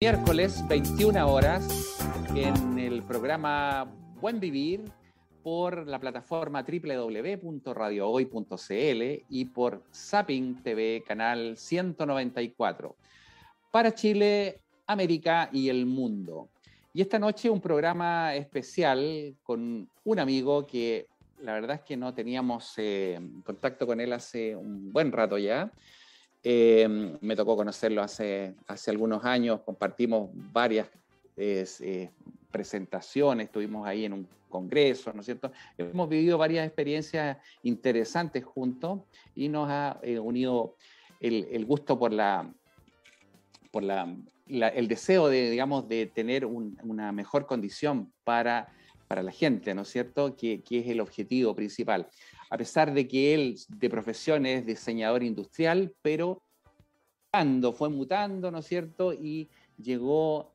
Miércoles, 21 horas, en el programa Buen Vivir por la plataforma www.radiohoy.cl y por Zapping TV, canal 194, para Chile, América y el mundo. Y esta noche un programa especial con un amigo que la verdad es que no teníamos eh, contacto con él hace un buen rato ya. Eh, me tocó conocerlo hace, hace algunos años, compartimos varias eh, presentaciones, estuvimos ahí en un congreso, ¿no es cierto? Hemos vivido varias experiencias interesantes juntos y nos ha eh, unido el, gusto por la, por la, el deseo de, digamos, de tener una mejor condición para, para la gente, ¿no es cierto? Que, que es el objetivo principal a pesar de que él de profesión es diseñador industrial, pero fue mutando, ¿no es cierto? Y llegó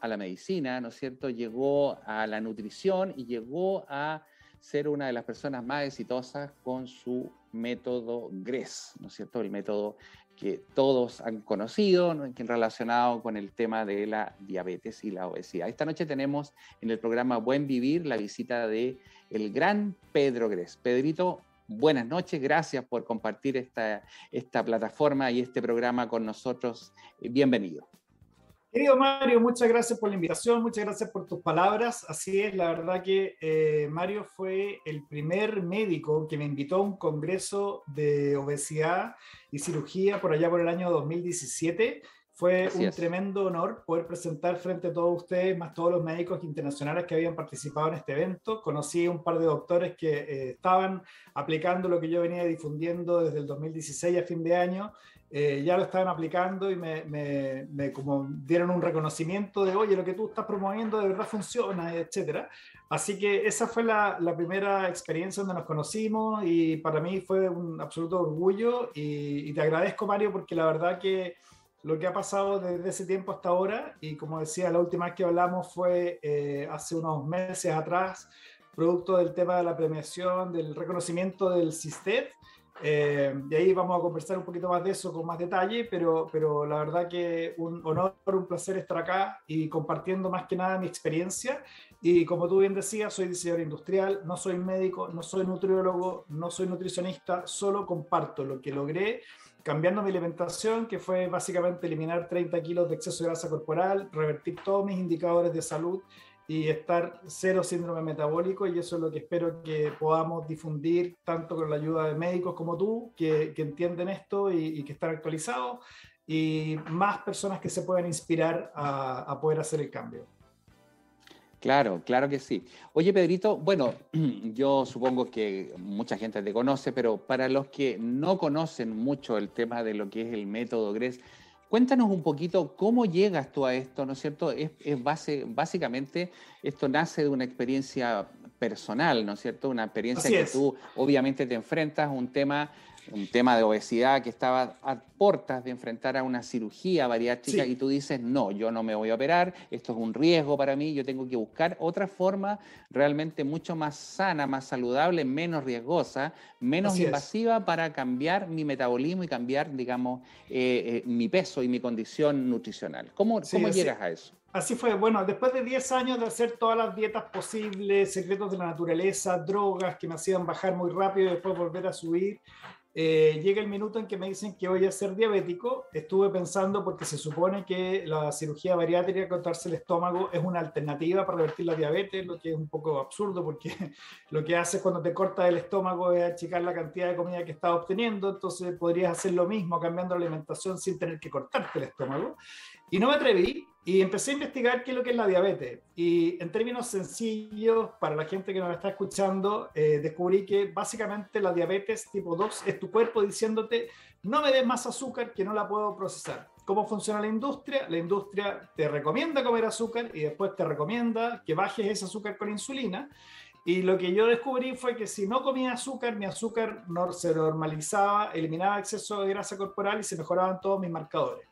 a la medicina, ¿no es cierto? Llegó a la nutrición y llegó a ser una de las personas más exitosas con su método GRES, ¿no es cierto? El método que todos han conocido, ¿no? relacionado con el tema de la diabetes y la obesidad. Esta noche tenemos en el programa Buen Vivir la visita de el gran Pedro Gres. Pedrito, buenas noches, gracias por compartir esta, esta plataforma y este programa con nosotros. Bienvenido. Querido Mario, muchas gracias por la invitación, muchas gracias por tus palabras. Así es, la verdad que eh, Mario fue el primer médico que me invitó a un congreso de obesidad y cirugía por allá por el año 2017 fue un tremendo honor poder presentar frente a todos ustedes, más todos los médicos internacionales que habían participado en este evento. Conocí un par de doctores que eh, estaban aplicando lo que yo venía difundiendo desde el 2016 a fin de año. Eh, ya lo estaban aplicando y me, me, como dieron un reconocimiento de, oye, lo que tú estás promoviendo de verdad funciona, etcétera. Así que esa fue la, la, primera experiencia donde nos conocimos y para mí fue un absoluto orgullo y, y te agradezco, Mario, porque la verdad que lo que ha pasado desde ese tiempo hasta ahora, y como decía, la última vez que hablamos fue eh, hace unos meses atrás, producto del tema de la premiación, del reconocimiento del CISTED. Eh, y ahí vamos a conversar un poquito más de eso con más detalle, pero, pero la verdad que un honor, un placer estar acá y compartiendo más que nada mi experiencia. Y como tú bien decías, soy diseñador industrial, no soy médico, no soy nutriólogo, no soy nutricionista, solo comparto lo que logré cambiando mi alimentación, que fue básicamente eliminar 30 kilos de exceso de grasa corporal, revertir todos mis indicadores de salud y estar cero síndrome metabólico y eso es lo que espero que podamos difundir tanto con la ayuda de médicos como tú que, entienden esto y, que están actualizados y más personas que se puedan inspirar a poder hacer el cambio. Claro, claro que sí. Oye, Pedrito, bueno, yo supongo que mucha gente te conoce, pero para los que no conocen mucho el tema de lo que es el método GRES, cuéntanos un poquito cómo llegas tú a esto, ¿no es cierto? Es, base, básicamente, esto nace de una experiencia personal, ¿no es cierto? Una experiencia que tú obviamente te enfrentas a un tema un tema de obesidad que estaba a puertas de enfrentar a una cirugía bariátrica y tú dices, no, yo no me voy a operar, esto es un riesgo para mí, yo tengo que buscar otra forma realmente mucho más sana, más saludable, menos riesgosa, menos invasiva para cambiar mi metabolismo y cambiar, digamos, eh, eh, mi peso y mi condición nutricional. ¿Cómo, cómo llegas a eso? Así fue, bueno, después de 10 años de hacer todas las dietas posibles, secretos de la naturaleza, drogas que me hacían bajar muy rápido y después volver a subir, eh, llega el minuto en que me dicen que voy a ser diabético. Estuve pensando porque se supone que la cirugía bariátrica, cortarse el estómago, es una alternativa para revertir la diabetes, lo que es un poco absurdo porque lo que haces cuando te cortas el estómago es achicar la cantidad de comida que estás obteniendo, entonces podrías hacer lo mismo cambiando la alimentación sin tener que cortarte el estómago. Y no me atreví y empecé a investigar qué es lo que es la diabetes. Y en términos sencillos, para la gente que nos está escuchando, eh, descubrí que básicamente la diabetes tipo 2 es tu cuerpo diciéndote, no me des más azúcar que no la puedo procesar. ¿Cómo funciona la industria? La industria te recomienda comer azúcar y después te recomienda que bajes ese azúcar con insulina. Y lo que yo descubrí fue que si no comía azúcar, mi azúcar no, se normalizaba, eliminaba exceso de grasa corporal y se mejoraban todos mis marcadores.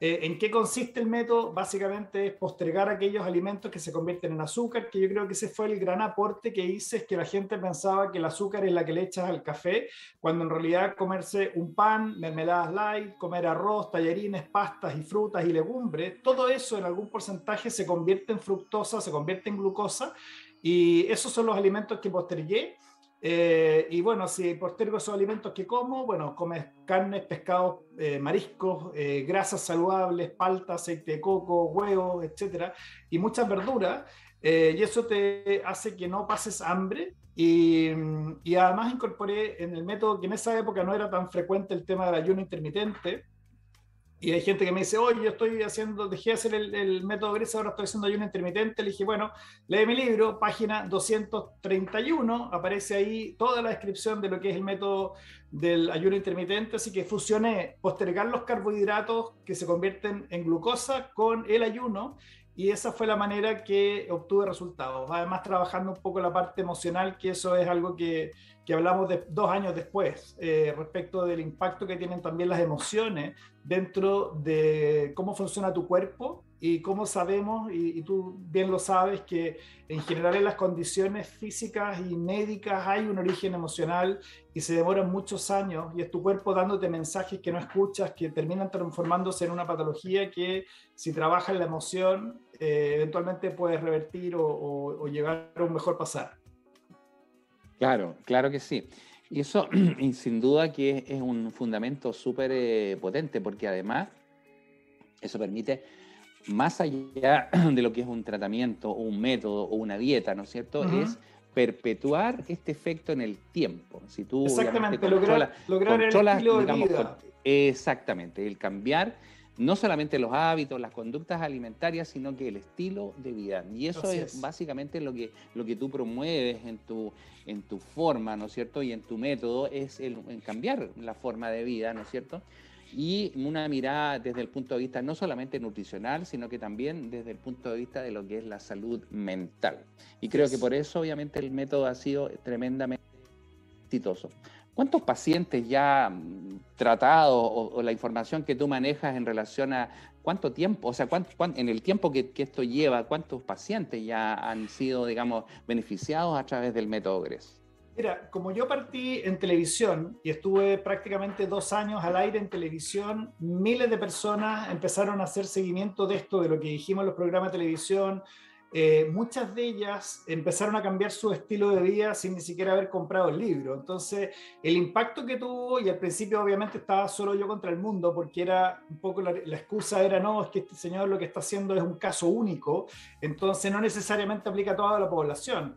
Eh, ¿En qué consiste el método? Básicamente es postergar aquellos alimentos que se convierten en azúcar, que yo creo que ese fue el gran aporte que hice, es que la gente pensaba que el azúcar es la que le echas al café, cuando en realidad comerse un pan, mermeladas light, comer arroz, tallarines, pastas y frutas y legumbres, todo eso en algún porcentaje se convierte en fructosa, se convierte en glucosa, y esos son los alimentos que postergué eh, y bueno, si postergo esos alimentos que como, bueno, comes carnes, pescados, eh, mariscos, eh, grasas saludables, palta, aceite de coco, huevos, etcétera, y muchas verduras, y eso te hace que no pases hambre. Y, y además incorporé en el método que en esa época no era tan frecuente el tema del ayuno intermitente, y hay gente que me dice, oye, yo estoy haciendo, dejé de hacer el, método gris, ahora estoy haciendo ayuno intermitente. Le dije, bueno, lee mi libro, página 231, aparece ahí toda la descripción de lo que es el método del ayuno intermitente. Así que fusioné postergar los carbohidratos que se convierten en glucosa con el ayuno y esa fue la manera que obtuve resultados. Además, trabajando un poco la parte emocional, que eso es algo que, que hablamos de dos años después, eh, respecto del impacto que tienen también las emociones dentro de cómo funciona tu cuerpo y cómo sabemos, y, tú bien lo sabes, que en general en las condiciones físicas y médicas hay un origen emocional y se demoran muchos años y es tu cuerpo dándote mensajes que no escuchas, que terminan transformándose en una patología que si trabajas la emoción, eh, eventualmente puedes revertir o, o llegar a un mejor pasar. Claro, claro que sí. Y eso, sin duda, que es, un fundamento súper eh, potente, porque además eso permite, más allá de lo que es un tratamiento, o un método o una dieta, ¿no es cierto? Es perpetuar este efecto en el tiempo. Si tú Exactamente, lograr, lograr el estilo de vida. exactamente, el cambiar no solamente los hábitos, las conductas alimentarias, sino que el estilo de vida. Y eso es, básicamente lo que, lo que tú promueves en tu, en tu forma, ¿no es cierto? Y en tu método es el, cambiar la forma de vida, ¿no es cierto? Y una mirada desde el punto de vista no solamente nutricional, sino que también desde el punto de vista de lo que es la salud mental. Y creo que por eso obviamente el método ha sido tremendamente exitoso. ¿Cuántos pacientes ya mm, tratados o, la información que tú manejas en relación a cuánto tiempo, o sea, en el tiempo que, esto lleva, cuántos pacientes ya han sido, digamos, beneficiados a través del método GRES? Mira, como yo partí en televisión y estuve prácticamente dos años al aire en televisión, miles de personas empezaron a hacer seguimiento de esto, de lo que dijimos en los programas de televisión, eh, muchas de ellas empezaron a cambiar su estilo de vida sin ni siquiera haber comprado el libro. Entonces, el impacto que tuvo, y al principio obviamente estaba solo yo contra el mundo, porque era un poco la, excusa era, no, es que este señor lo que está haciendo es un caso único, entonces no necesariamente aplica a toda la población.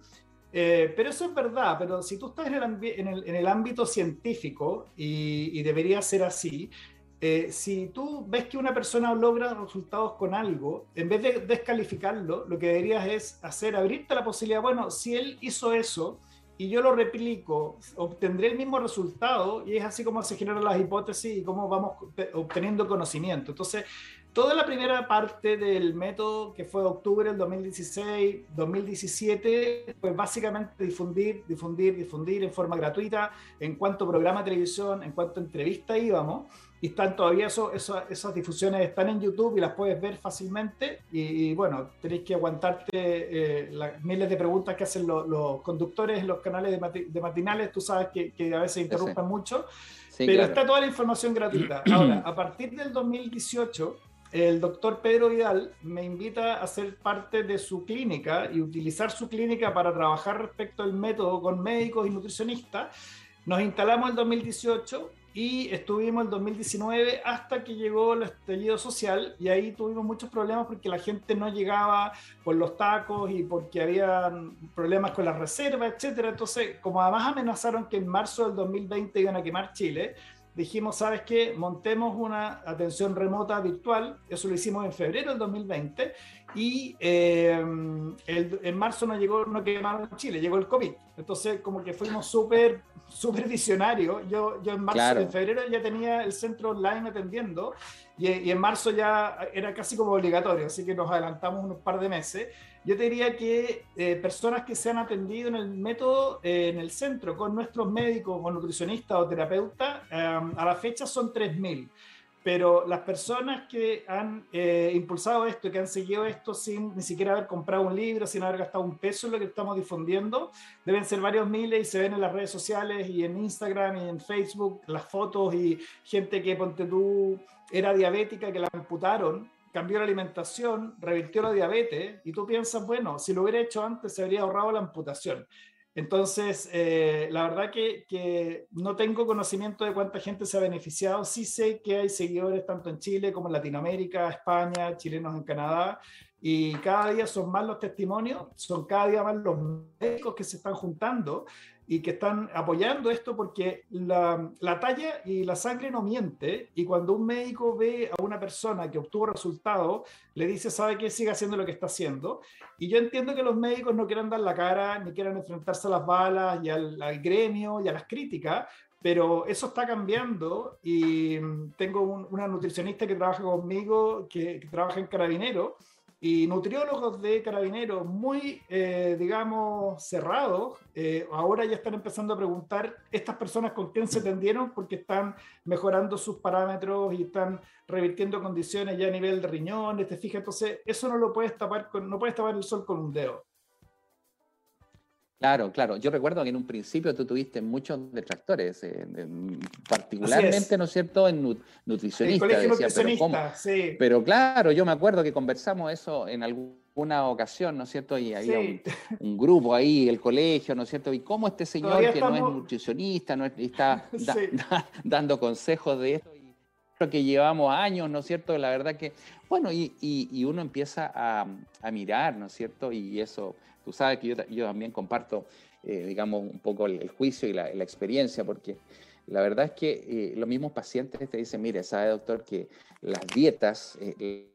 Eh, pero eso es verdad, pero si tú estás en el, en el, ámbito científico, y, y debería ser así, eh, si tú ves que una persona logra resultados con algo, en vez de descalificarlo, lo que deberías es hacer, abrirte la posibilidad, bueno, si él hizo eso y yo lo replico, obtendré el mismo resultado y es así como se generan las hipótesis y cómo vamos obteniendo conocimiento. Entonces, toda la primera parte del método que fue de octubre del 2016, 2017, pues básicamente difundir, difundir, difundir en forma gratuita en cuanto programa de televisión, en cuanto entrevista íbamos y están todavía eso, esas difusiones están en YouTube y las puedes ver fácilmente y, bueno, tenéis que aguantarte eh, las miles de preguntas que hacen los, conductores en los canales de, matinales, tú sabes que, que a veces interrumpen mucho, pero está toda la información gratuita. Ahora, a partir del 2018, el doctor Pedro Vidal me invita a ser parte de su clínica y utilizar su clínica para trabajar respecto al método con médicos y nutricionistas. Nos instalamos en 2018 y estuvimos el 2019 hasta que llegó el estallido social y ahí tuvimos muchos problemas porque la gente no llegaba por los tacos y porque había problemas con las reservas, etcétera. Entonces, como además amenazaron que en marzo del 2020 iban a quemar Chile, dijimos, ¿sabes qué? Montemos una atención remota virtual, eso lo hicimos en febrero del 2020, y eh, en marzo no llegó, no quemaron Chile, llegó el COVID. Entonces, como que fuimos súper, súper visionarios. Yo, yo en marzo, en febrero ya tenía el centro online atendiendo, y, y, en marzo ya era casi como obligatorio, así que nos adelantamos unos par de meses. Yo te diría que eh, personas que se han atendido en el método, eh, en el centro, con nuestros médicos o nutricionistas o terapeutas, a la fecha son 3.000. pero las personas que han eh, impulsado esto, que han seguido esto sin ni siquiera haber comprado un libro, sin haber gastado un peso en lo que estamos difundiendo, deben ser varios miles y se ven en las redes sociales y en Instagram y en Facebook las fotos y gente que, ponte tú, era diabética, que la amputaron, cambió la alimentación, revirtió la diabetes y tú piensas, bueno, si lo hubiera hecho antes se habría ahorrado la amputación. Entonces, eh, la verdad que, que, no tengo conocimiento de cuánta gente se ha beneficiado. Sí sé que hay seguidores tanto en Chile como en Latinoamérica, España, chilenos en Canadá, y cada día son más los testimonios, son cada día más los médicos que se están juntando y que están apoyando esto porque la, la, talla y la sangre no miente y cuando un médico ve a una persona que obtuvo resultados, le dice, sabe que siga haciendo lo que está haciendo. Y yo entiendo que los médicos no quieran dar la cara ni quieran enfrentarse a las balas y al, al gremio y a las críticas, pero eso está cambiando y tengo una nutricionista que trabaja conmigo, que, que trabaja en Carabinero, y nutriólogos de carabineros muy, eh, digamos, cerrados, eh, ahora ya están empezando a preguntar estas personas con quién se atendieron porque están mejorando sus parámetros y están revirtiendo condiciones ya a nivel de riñones, te fijas, entonces eso no lo puedes tapar, con, no puedes tapar el sol con un dedo. Claro, claro. Yo recuerdo que en un principio tú tuviste muchos detractores, eh, particularmente, ¿no es cierto?, en nutricionistas. nutricionista, sí. Pero claro, yo me acuerdo que conversamos eso en alguna ocasión, ¿no es cierto? Y había un, grupo ahí, el colegio, ¿no es cierto? Y cómo este señor que no es nutricionista, no está dando consejos de esto. Y que llevamos años, ¿no es cierto? La verdad que, bueno, y, uno empieza a, a mirar, ¿no es cierto? Y eso Tú sabes que yo, también comparto, eh, digamos, un poco el, juicio y la, experiencia, porque la verdad es que eh, los mismos pacientes te dicen, mire, sabe doctor que las dietas, eh,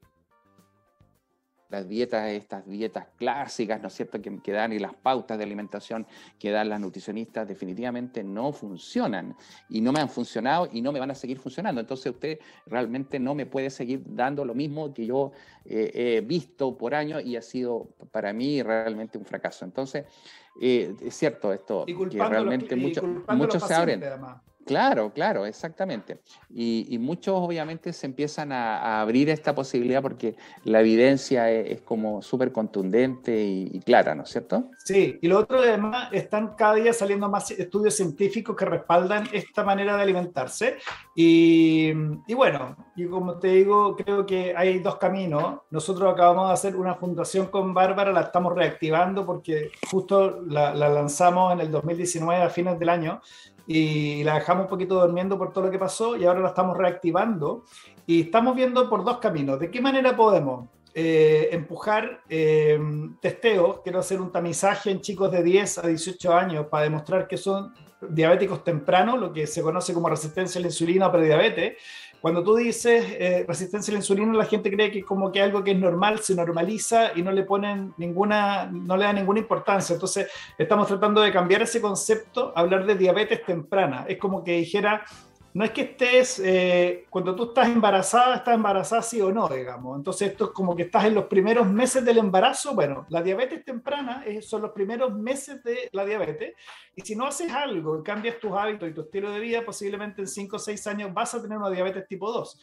las dietas, estas dietas clásicas, ¿no es cierto?, que, que, dan y las pautas de alimentación que dan las nutricionistas definitivamente no funcionan y no me han funcionado y no me van a seguir funcionando. Entonces usted realmente no me puede seguir dando lo mismo que yo eh, he visto por años y ha sido para mí realmente un fracaso. Entonces, eh, es cierto esto, que realmente muchos se abren. Claro, claro, exactamente. Y, muchos obviamente se empiezan a, abrir esta posibilidad porque la evidencia es, como súper contundente y, clara, ¿no es cierto? Sí, y lo otro además, están cada día saliendo más estudios científicos que respaldan esta manera de alimentarse. Y, bueno, y como te digo, creo que hay dos caminos. Nosotros acabamos de hacer una fundación con Bárbara, la estamos reactivando porque justo la, la lanzamos en el 2019 a fines del año y la dejamos un poquito durmiendo por todo lo que pasó y ahora la estamos reactivando y estamos viendo por dos caminos. ¿De qué manera podemos eh, empujar eh, testeos? Quiero hacer un tamizaje en chicos de 10 a 18 años para demostrar que son diabéticos tempranos, lo que se conoce como resistencia a la insulina o prediabetes cuando tú dices eh, resistencia a la insulina, la gente cree que como que algo que es normal se normaliza y no le ponen ninguna, no le da ninguna importancia. Entonces, estamos tratando de cambiar ese concepto, hablar de diabetes temprana. Es como que dijera, no es que estés, eh, cuando tú estás embarazada, estás embarazada sí o no, digamos. Entonces esto es como que estás en los primeros meses del embarazo. Bueno, la diabetes temprana son los primeros meses de la diabetes. Y si no haces algo cambias tus hábitos y tu estilo de vida, posiblemente en 5 o 6 años vas a tener una diabetes tipo 2.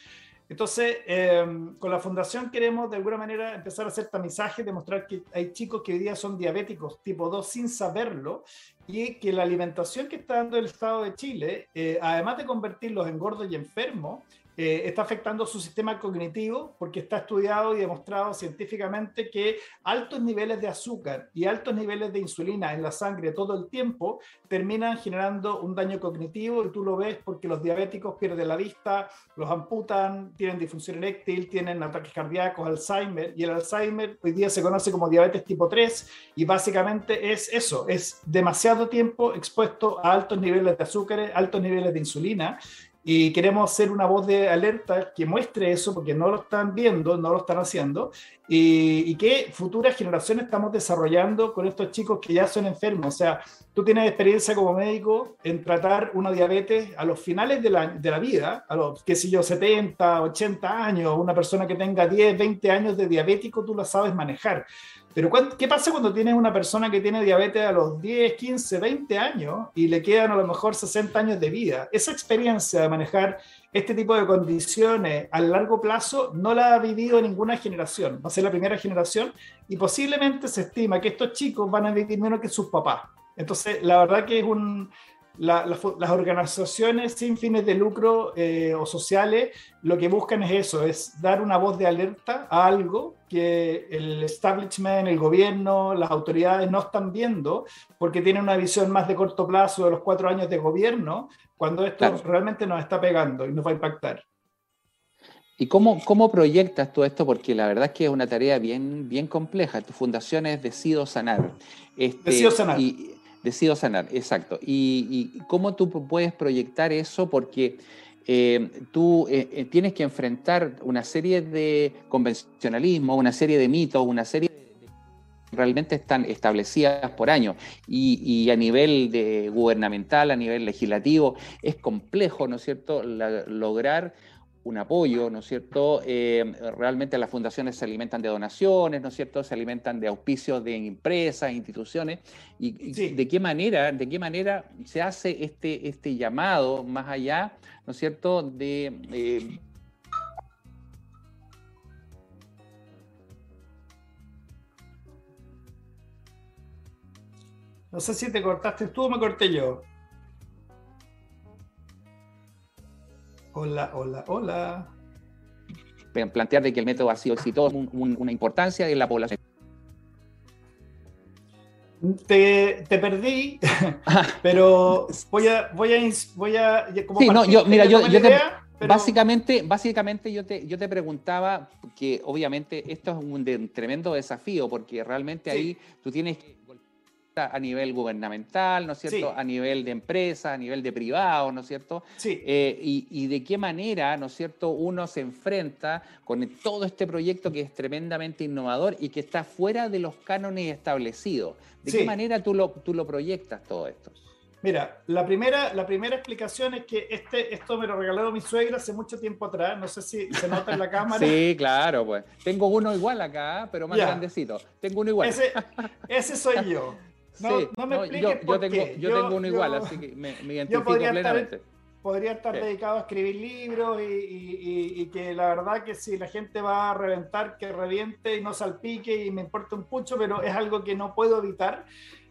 Entonces, em, con la fundación queremos de alguna manera empezar a hacer tamizaje, demostrar que hay chicos que hoy día son diabéticos tipo 2 sin saberlo y que la alimentación que está dando el Estado de Chile, eh, además de convertirlos en gordos y enfermos, eh, está afectando su sistema cognitivo porque está estudiado y demostrado científicamente que altos niveles de azúcar y altos niveles de insulina en la sangre todo el tiempo terminan generando un daño cognitivo y tú lo ves porque los diabéticos pierden la vista, los amputan, tienen disfunción eréctil, tienen ataques cardíacos, Alzheimer y el Alzheimer hoy día se conoce como diabetes tipo 3 y básicamente es eso, es demasiado tiempo expuesto a altos niveles de azúcar, altos niveles de insulina y queremos ser una voz de alerta que muestre eso, porque no lo están viendo, no lo están haciendo, y, y futuras generaciones estamos desarrollando con estos chicos que ya son enfermos. O sea, tú tienes experiencia como médico en tratar una diabetes a los finales de la, de la vida, a los, qué sé yo, 70, 80 años, una persona que tenga 10, 20 años de diabético, tú lo sabes manejar. Pero ¿qué pasa cuando tienes una persona que tiene diabetes a los 10, 15, 20 años y le quedan a lo mejor 60 años de vida? Esa experiencia de manejar este tipo de condiciones a largo plazo no la ha vivido ninguna generación. Va a ser la primera generación y posiblemente se estima que estos chicos van a vivir menos que sus papás. Entonces, la verdad que es un, las organizaciones sin fines de lucro eh, o sociales lo que buscan es eso, es dar una voz de alerta a algo que el establishment, el gobierno, las autoridades no están viendo porque tienen una visión más de corto plazo de los cuatro años de gobierno, cuando esto realmente nos está pegando y nos va a impactar. ¿Y cómo, cómo proyectas todo esto? Porque la verdad es que es una tarea bien, bien compleja. Tu fundación es Decido Sanar. Este, Decido Sanar. Decido sanar, exacto. Y, cómo tú puedes proyectar eso, porque eh, tú eh, eh, tienes que enfrentar una serie de convencionalismo, una serie de mitos, una serie de realmente están establecidas por años y, a nivel de gubernamental, a nivel legislativo, es complejo, ¿no es cierto?, lograr un apoyo, ¿no es cierto? Eh, realmente las fundaciones se alimentan de donaciones, ¿no es cierto? Se alimentan de auspicios de empresas, instituciones. ¿Y, de qué manera, de qué manera se hace este, este llamado más allá, ¿no es cierto? De eh, No sé si te cortaste tú o me corté yo. Hola, hola, hola. Plantear de que el método ha sido exitoso, una importancia en la población. Te, perdí, pero voy a, voy a, voy a sí, no, yo, mira, yo, te, básicamente, básicamente yo te, yo te preguntaba que obviamente esto es un, tremendo desafío porque realmente ahí tú tienes que a nivel gubernamental, ¿no es cierto? A nivel de empresa, a nivel de privado, ¿no es cierto? Sí. Eh, y, de qué manera, ¿no es cierto?, uno se enfrenta con todo este proyecto que es tremendamente innovador y que está fuera de los cánones establecidos. ¿De qué manera tú lo, tú lo proyectas todo esto? Mira, la primera, la primera explicación es que este, esto me lo regaló mi suegra hace mucho tiempo atrás. No sé si se nota en la cámara. Sí, claro, pues. Tengo uno igual acá, pero más grandecito. Tengo uno igual. Ese, ese soy yo. No, no me expliques yo, tengo, yo, tengo uno igual, así que me, identifico podría plenamente. Estar, podría estar dedicado a escribir libros y, y, que la verdad que si la gente va a reventar, que reviente y no salpique y me importa un pucho, pero es algo que no puedo evitar.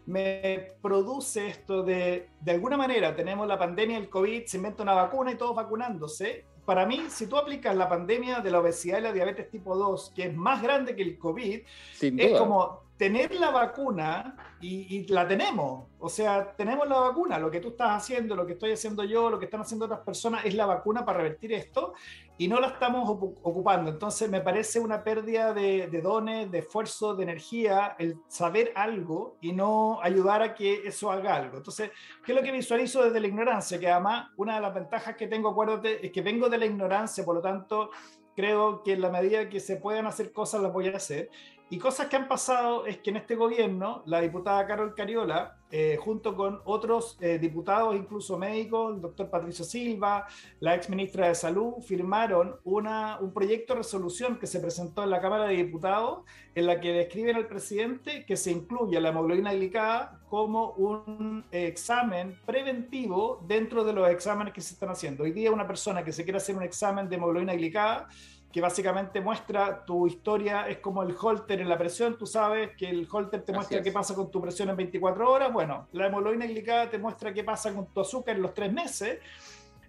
Me produce esto de, de alguna manera, tenemos la pandemia del COVID, se inventa una vacuna y todos vacunándose. Para mí, si tú aplicas la pandemia de la obesidad y la diabetes tipo 2, que es más grande que el COVID, es como tener la vacuna y, la tenemos. O sea, tenemos la vacuna. Lo que tú estás haciendo, lo que estoy haciendo yo, lo que están haciendo otras personas es la vacuna para revertir esto y no la estamos ocupando. Entonces, me parece una pérdida de, dones, de esfuerzo, de energía, el saber algo y no ayudar a que eso haga algo. Entonces, ¿qué es lo que visualizo desde la ignorancia? Que además, una de las ventajas que tengo, acuérdate, es que vengo de la ignorancia, por lo tanto, creo que en la medida que se puedan hacer cosas, las voy a hacer. Y cosas que han pasado es que en este gobierno, la diputada Carol Cariola, eh, junto con otros eh, diputados, incluso médicos, el doctor Patricio Silva, la ex ministra de Salud, firmaron una, un proyecto de resolución que se presentó en la Cámara de Diputados, en la que describen al presidente que se incluya la hemoglobina glicada como un examen preventivo dentro de los exámenes que se están haciendo. Hoy día una persona que se quiere hacer un examen de hemoglobina glicada que básicamente muestra tu historia, es como el holter en la presión, tú sabes que el holter te muestra qué pasa con tu presión en 24 horas, bueno, la hemoglobina glicada te muestra qué pasa con tu azúcar en los tres meses.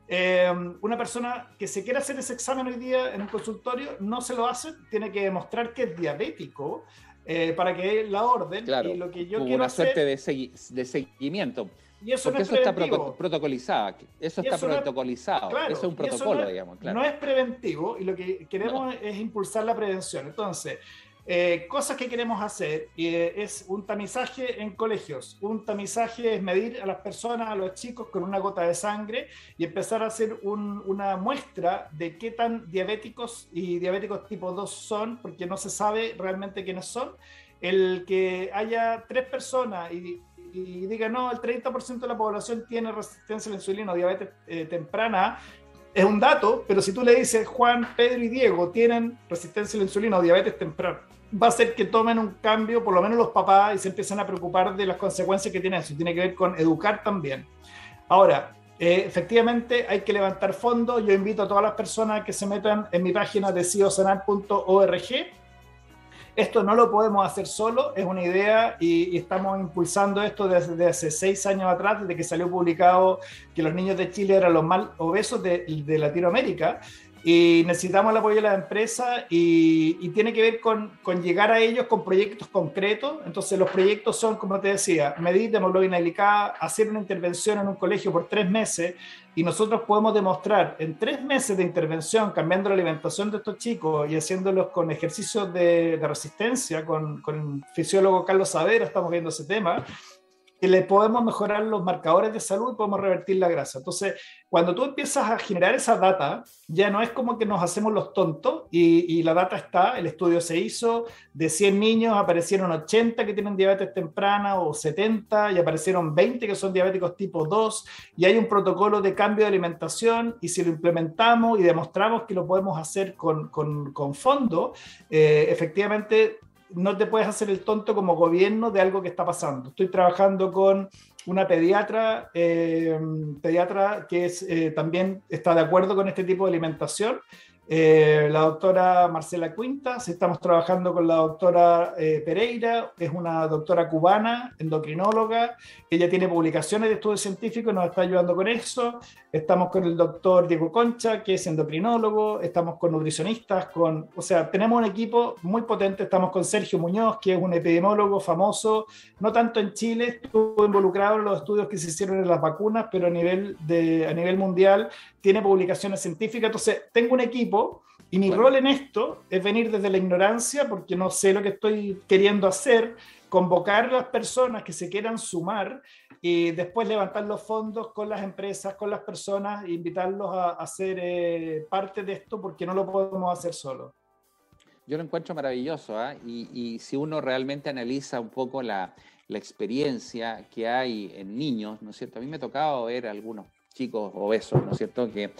Eh, una persona que se quiere hacer ese examen hoy día en un consultorio no se lo hace, tiene que demostrar que es diabético eh, para que la orden. Claro, y lo que yo quiero una suerte de, seguimiento. Y eso Porque eso está protocolizado. Eso está protocolizado. eso es un protocolo, digamos. No es preventivo y lo que queremos es impulsar la prevención. Entonces, eh, cosas que queremos hacer eh, es un tamizaje en colegios. Un tamizaje es medir a las personas, a los chicos, con una gota de sangre y empezar a hacer una muestra de qué tan diabéticos y diabéticos tipo 2 son, porque no se sabe realmente quiénes son. El que haya tres personas y y diga, no, el 30% de la población tiene resistencia a la insulina o diabetes eh, temprana, es un dato, pero si tú le dices Juan, Pedro y Diego tienen resistencia a la insulina o diabetes temprana, va a hacer que tomen un cambio, por lo menos los papás, y se empiecen a preocupar de las consecuencias que tiene eso. Tiene que ver con educar también. Ahora, eh, efectivamente hay que levantar fondos. Yo invito a todas las personas que se metan en mi página de ciosanar.org. Esto no lo podemos hacer solo, es una idea y, estamos impulsando esto desde, hace seis años atrás, desde que salió publicado que los niños de Chile eran los más obesos de, de Latinoamérica y necesitamos el apoyo de la empresa y, tiene que ver con, con, llegar a ellos con proyectos concretos. Entonces los proyectos son, como te decía, medir de hemoglobina hacer una intervención en un colegio por tres meses y nosotros podemos demostrar en tres meses de intervención, cambiando la alimentación de estos chicos y haciéndolos con ejercicios de, resistencia, con, con el fisiólogo Carlos Savera, estamos viendo ese tema, le podemos mejorar los marcadores de salud y podemos revertir la grasa. Entonces, cuando tú empiezas a generar esa data, ya no es como que nos hacemos los tontos y, la data está, el estudio se hizo, de 100 niños aparecieron 80 que tienen diabetes temprana o 70 y aparecieron 20 que son diabéticos tipo 2 y hay un protocolo de cambio de alimentación y si lo implementamos y demostramos que lo podemos hacer con, con, con fondo, eh, efectivamente no te puedes hacer el tonto como gobierno de algo que está pasando. Estoy trabajando con una pediatra, eh, pediatra que es, eh, también está de acuerdo con este tipo de alimentación eh, la doctora Marcela Quintas, estamos trabajando con la doctora eh, Pereira, es una doctora cubana, endocrinóloga, ella tiene publicaciones de estudios científicos, nos está ayudando con eso. Estamos con el doctor Diego Concha, que es endocrinólogo, estamos con nutricionistas, con, o sea, tenemos un equipo muy potente, estamos con Sergio Muñoz, que es un epidemiólogo famoso, no tanto en Chile, estuvo involucrado en los estudios que se hicieron en las vacunas, pero a nivel, a nivel mundial tiene publicaciones científicas, entonces tengo un equipo y mi rol en esto es venir desde la ignorancia, porque no sé lo que estoy queriendo hacer, convocar a las personas que se quieran sumar y después levantar los fondos con las empresas, con las personas, e invitarlos a, a ser eh, parte de esto, porque no lo podemos hacer solo. Yo lo encuentro maravilloso, ¿eh? y, y, si uno realmente analiza un poco la, la experiencia que hay en niños, ¿no es cierto? A mí me ha tocado ver algunos chicos obesos, ¿no es cierto? Que,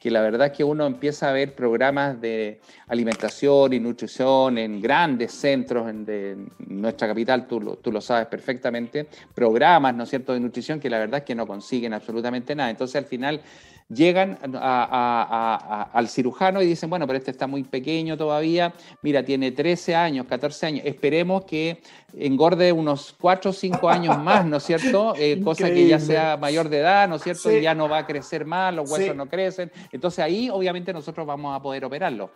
que la verdad es que uno empieza a ver programas de alimentación y nutrición en grandes centros en de nuestra capital, tú lo, tú lo sabes perfectamente, programas, ¿no es cierto?, de nutrición que la verdad es que no consiguen absolutamente nada. Entonces al final llegan al cirujano y dicen, bueno, pero este está muy pequeño todavía, mira, tiene 13 años, 14 años, esperemos que engorde unos 4 o 5 años más, ¿no es cierto? Eh, cosa que ya sea mayor de edad, ¿no es cierto? Y ya no va a crecer más, los huesos no crecen. Entonces ahí obviamente nosotros vamos a poder operarlo.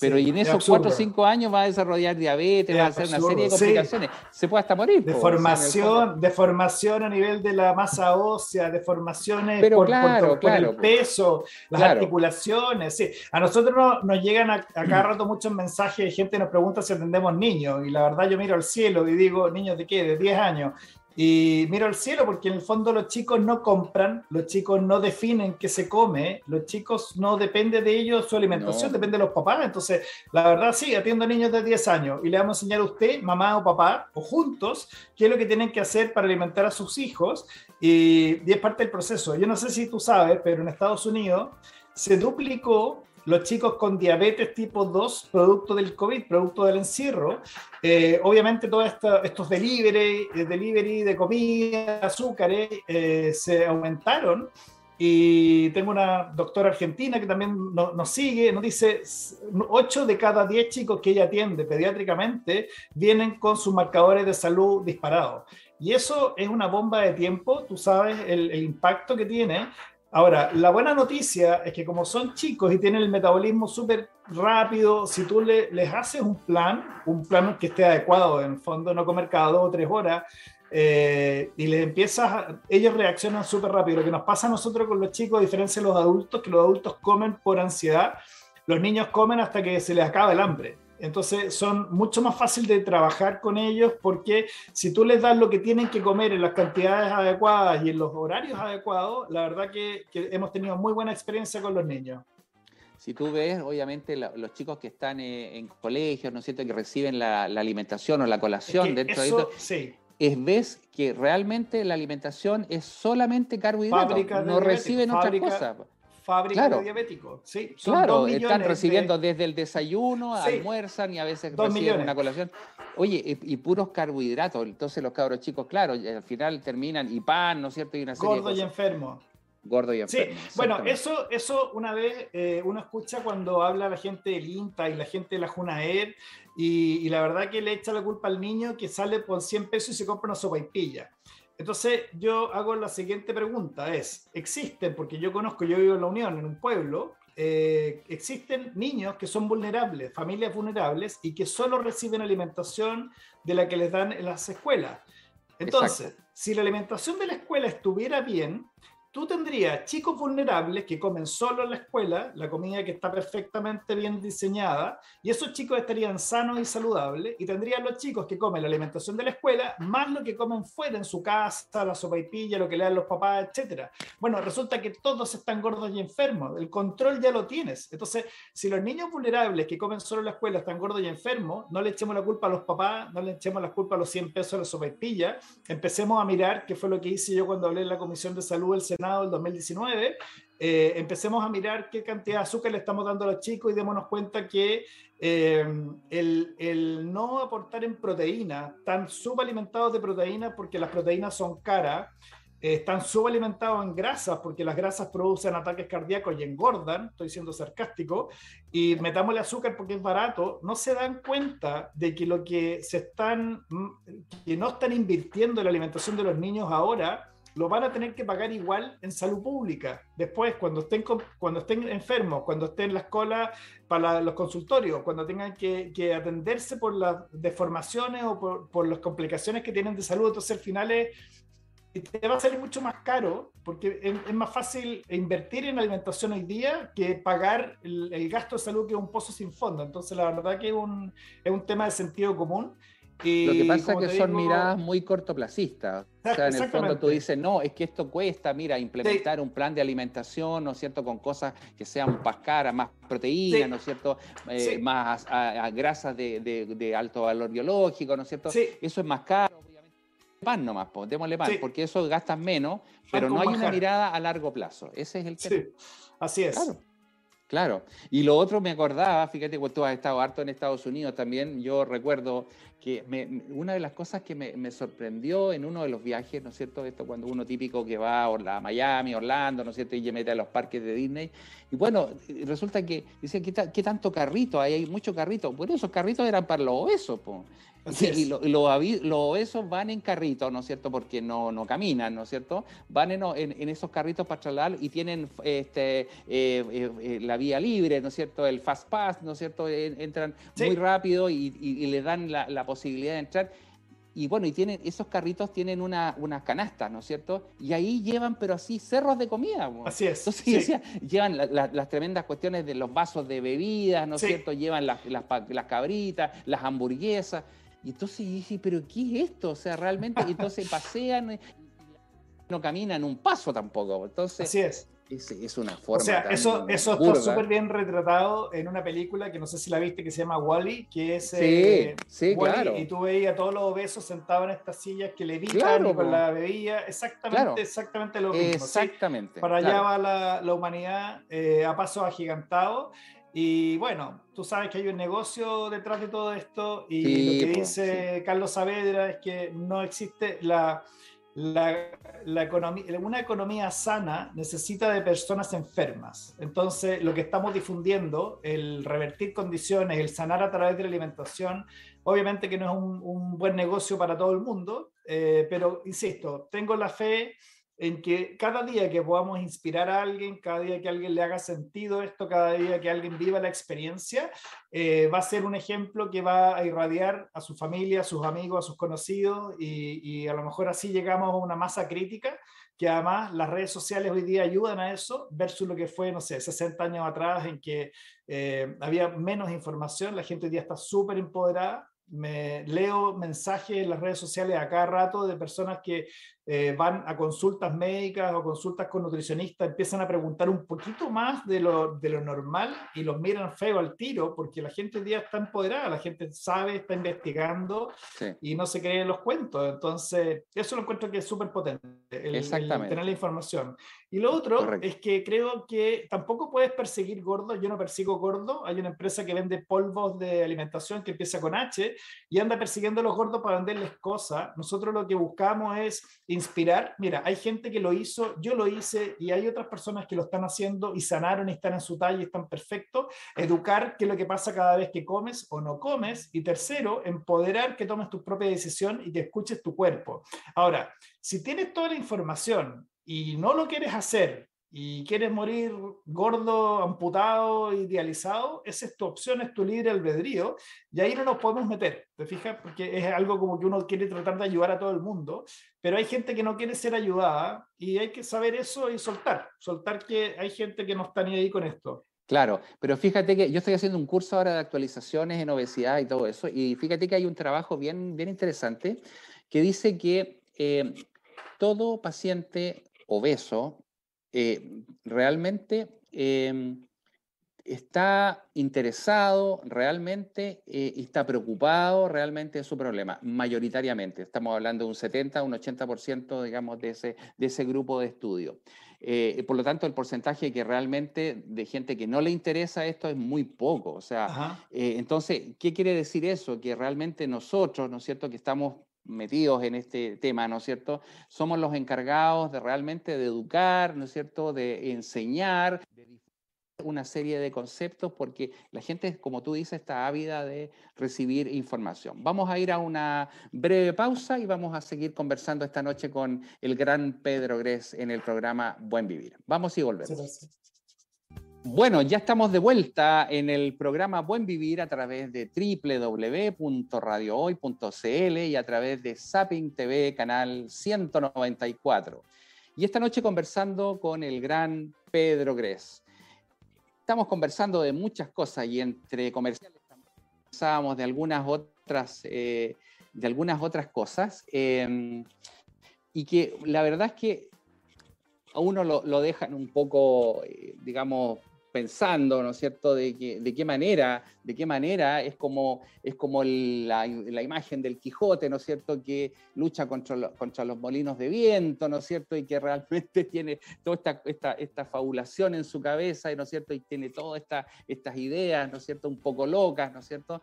Pero y en esos cuatro o cinco años va a desarrollar diabetes, va a hacer una serie de complicaciones. Se puede hasta morir. Deformación, deformación a nivel de la masa ósea, deformaciones por, claro, el peso, las articulaciones. Sí. A nosotros nos, llegan a, cada rato muchos mensajes de gente que nos pregunta si atendemos niños. Y la verdad yo miro al cielo y digo, ¿niños de qué? De 10 años. Y miro al cielo porque en el fondo los chicos no compran, los chicos no definen qué se come, los chicos no depende de ellos su alimentación, depende de los papás. Entonces, la verdad sí, atiendo a niños de 10 años y le vamos a enseñar a usted, mamá o papá, o juntos, qué es lo que tienen que hacer para alimentar a sus hijos y, y es parte del proceso. Yo no sé si tú sabes, pero en Estados Unidos se duplicó los chicos con diabetes tipo 2, producto del COVID, producto del encierro. Eh, obviamente todos estos delivery, eh, delivery de comida, azúcares, eh, se aumentaron. Y tengo una doctora argentina que también nos sigue, nos dice, 8 de cada 10 chicos que ella atiende pediátricamente vienen con sus marcadores de salud disparados. Y eso es una bomba de tiempo, tú sabes el impacto que tiene, Ahora, la buena noticia es que como son chicos y tienen el metabolismo súper rápido, si tú les haces un plan, un plan que esté adecuado, en fondo no comer cada dos o tres horas, eh, y les empiezas, ellos reaccionan súper rápido. Lo que nos pasa a nosotros con los chicos, a diferencia de los adultos, que los adultos comen por ansiedad, los niños comen hasta que se les acaba el hambre. Entonces son mucho más fácil de trabajar con ellos porque si tú les das lo que tienen que comer en las cantidades adecuadas y en los horarios adecuados, la verdad que, hemos tenido muy buena experiencia con los niños. Si tú ves, obviamente, los chicos que están eh, en colegios, ¿no es cierto?, que reciben la, alimentación o la colación dentro de esto, sí. es ves que realmente la alimentación es solamente carbohidratos, no reciben otra cosa fábrica de diabéticos. Sí, claro, están recibiendo desde el desayuno, almuerzan y a veces reciben una colación. Oye, y, puros carbohidratos. Entonces los cabros chicos, claro, al final terminan y pan, ¿no es cierto? Y una serie Gordo y enfermo. Gordo y enfermo. Sí, bueno, eso, eso una vez eh, uno escucha cuando habla la gente del INTA y la gente de la Junaed y, y la verdad que le echa la culpa al niño que sale por 100 pesos y se compra una sopa y pilla. Entonces yo hago la siguiente pregunta, es, ¿existen, porque yo conozco, yo vivo en la Unión, en un pueblo, eh, existen niños que son vulnerables, familias vulnerables y que solo reciben alimentación de la que les dan en las escuelas. Entonces, si la alimentación de la escuela estuviera bien, tú tendrías chicos vulnerables que comen solo en la escuela, la comida que está perfectamente bien diseñada, y esos chicos estarían sanos y saludables, y tendrían los chicos que comen la alimentación de la escuela, más lo que comen fuera en su casa, la sopa y pilla, lo que le dan los papás, etc. Bueno, resulta que todos están gordos y enfermos, el control ya lo tienes. Entonces, si los niños vulnerables que comen solo en la escuela están gordos y enfermos, no le echemos la culpa a los papás, no le echemos la culpa a los 100 pesos de la sopa y pilla, empecemos a mirar qué fue lo que hice yo cuando hablé en la Comisión de Salud del del 2019, eh, empecemos a mirar qué cantidad de azúcar le estamos dando a los chicos y démonos cuenta que eh, el, el, no aportar en proteína, están subalimentados de proteína porque las proteínas son caras, eh, están subalimentados en grasas porque las grasas producen ataques cardíacos y engordan, estoy siendo sarcástico, y metámosle azúcar porque es barato, no se dan cuenta de que lo que se están, que no están invirtiendo en la alimentación de los niños ahora, lo van a tener que pagar igual en salud pública. Después, cuando estén, cuando estén enfermos, cuando estén en la escuela para los consultorios, cuando tengan que, atenderse por las deformaciones o por, las complicaciones que tienen de salud, entonces al final te va a salir mucho más caro porque es, más fácil invertir en alimentación hoy día que pagar el, gasto de salud que es un pozo sin fondo. Entonces, la verdad que es un, es un tema de sentido común lo que pasa es que son miradas muy cortoplacistas. O sea, en el fondo tú dices, no, es que esto cuesta, mira, implementar un plan de alimentación, ¿no es cierto?, con cosas que sean más caras, más proteínas, ¿no es cierto?, eh, más a, grasas de, alto valor biológico, ¿no es cierto? Eso es más caro, obviamente. Pan nomás, pues, démosle pan, porque eso gastas menos, pero no hay una mirada a largo plazo. Ese es el tema. Así es. Claro. Claro. Y lo otro me acordaba, fíjate, cuando tú has estado harto en Estados Unidos también, yo recuerdo que una de las cosas que me, sorprendió en uno de los viajes, ¿no es cierto? Esto cuando uno típico que va a Miami, Orlando, ¿no es cierto? Y mete a los parques de Disney. Y bueno, resulta que dice, ¿qué, ¿qué, tanto carrito? Hay, hay muchos carritos. Bueno, esos carritos eran para los obesos, pues y los obesos van en carritos, ¿no es cierto? Porque no, no caminan, ¿no es cierto? Van en, en, esos carritos para trasladar y tienen este, eh, eh, eh, la vía libre, ¿no es cierto? El fast pass, ¿no es cierto? Entran muy rápido y, y, les dan la, la, posibilidad de entrar. Y bueno, y tienen, esos carritos tienen una, unas canastas, ¿no es cierto? Y ahí llevan, pero así, cerros de comida. Así es. Entonces, llevan las tremendas cuestiones de los vasos de bebidas, ¿no es cierto? Llevan las, las, las cabritas, las hamburguesas. Y entonces dije, pero ¿qué es esto? O sea, realmente, entonces pasean, no caminan un paso tampoco. Entonces, Así es. Es, una forma. O sea, eso, eso está súper bien retratado en una película que no sé si la viste, que se llama Wally, que es. Sí, eh, sí, claro. Y tú veías a todos los obesos sentados en estas sillas que le claro, con la bebida. Exactamente, exactamente lo mismo. Exactamente. Para allá va la, la humanidad eh, a paso agigantado. Y bueno, tú sabes que hay un negocio detrás de todo esto y lo que dice Carlos Saavedra es que no existe la, la, economía, una economía sana necesita de personas enfermas. Entonces, lo que estamos difundiendo, el revertir condiciones, el sanar a través de la alimentación, obviamente que no es un, un buen negocio para todo el mundo, eh, pero insisto, tengo la fe en que cada día que podamos inspirar a alguien, cada día que alguien le haga sentido esto, cada día que alguien viva la experiencia, eh, va a ser un ejemplo que va a irradiar a su familia, a sus amigos, a sus conocidos y, a lo mejor así llegamos a una masa crítica que además las redes sociales hoy día ayudan a eso versus lo que fue, no sé, 60 años atrás en que eh, había menos información, la gente hoy día está súper empoderada me leo mensajes en las redes sociales a cada rato de personas que eh, van a consultas médicas o consultas con nutricionistas, empiezan a preguntar un poquito más de lo, de lo normal y los miran feo al tiro, porque la gente hoy día está empoderada, la gente sabe, está investigando y no se cree los cuentos. Entonces, eso lo encuentro que es súper potente, el, tener la información. Y lo otro es que creo que tampoco puedes perseguir gordos, yo no persigo gordos, hay una empresa que vende polvos de alimentación que empieza con H y anda persiguiendo a los gordos para venderles cosas. Nosotros lo que buscamos es inspirar. Mira, hay gente que lo hizo, yo lo hice y hay otras personas que lo están haciendo y sanaron y están en su talla y están perfectos. Educar qué es lo que pasa cada vez que comes o no comes. Y tercero, empoderar que tomes tu propia decisión y que escuches tu cuerpo. Ahora, si tienes toda la información y no lo quieres hacer y quieres morir gordo, amputado, idealizado, esa es tu opción, es tu libre albedrío, y ahí no nos podemos meter, ¿te fijas? Porque es algo como que uno quiere tratar de ayudar a todo el mundo, pero hay gente que no quiere ser ayudada y hay que saber eso y soltar, soltar que hay gente que no está ni ahí con esto. Claro, pero fíjate que yo estoy haciendo un curso ahora de actualizaciones en obesidad y todo eso, y fíjate que hay un trabajo bien, bien interesante que dice que eh, todo paciente obeso eh, realmente em, está interesado realmente eh, está preocupado realmente de su problema, mayoritariamente. Estamos hablando de un 70, un 80%, digamos, de ese, de ese grupo de estudio. Eh, por lo tanto, el porcentaje que realmente de gente que no le interesa esto es muy poco. O sea, entonces, ¿qué quiere decir eso? Que realmente nosotros, ¿no es cierto?, que estamos metidos en este tema, ¿no es cierto? Somos los encargados de realmente de educar, ¿no es cierto?, de enseñar, de una serie de conceptos, porque la gente, como tú dices, está ávida de recibir información. Vamos a ir a una breve pausa y vamos a seguir conversando esta noche con el gran Pedro Gres en el programa Buen Vivir. Vamos y volvemos. Bueno, ya estamos de vuelta en el programa Buen Vivir a través de www.radiohoy.cl y a través de Zapping TV, canal 194. Y esta noche conversando con el gran Pedro Gres. Estamos conversando de muchas cosas y entre comerciales conversábamos de algunas otras, eh, de algunas otras cosas. Eh, y que la verdad es que a uno lo, lo dejan un poco, eh, digamos, pensando, ¿no es cierto?, de, que, de qué manera, de qué manera es como, es como la, imagen del Quijote, ¿no es cierto?, que lucha contra, contra los molinos de viento, ¿no es cierto?, y que realmente tiene toda esta, esta, esta fabulación en su cabeza, ¿no es cierto?, y tiene todas esta, estas ideas, ¿no es cierto?, un poco locas, ¿no es cierto?,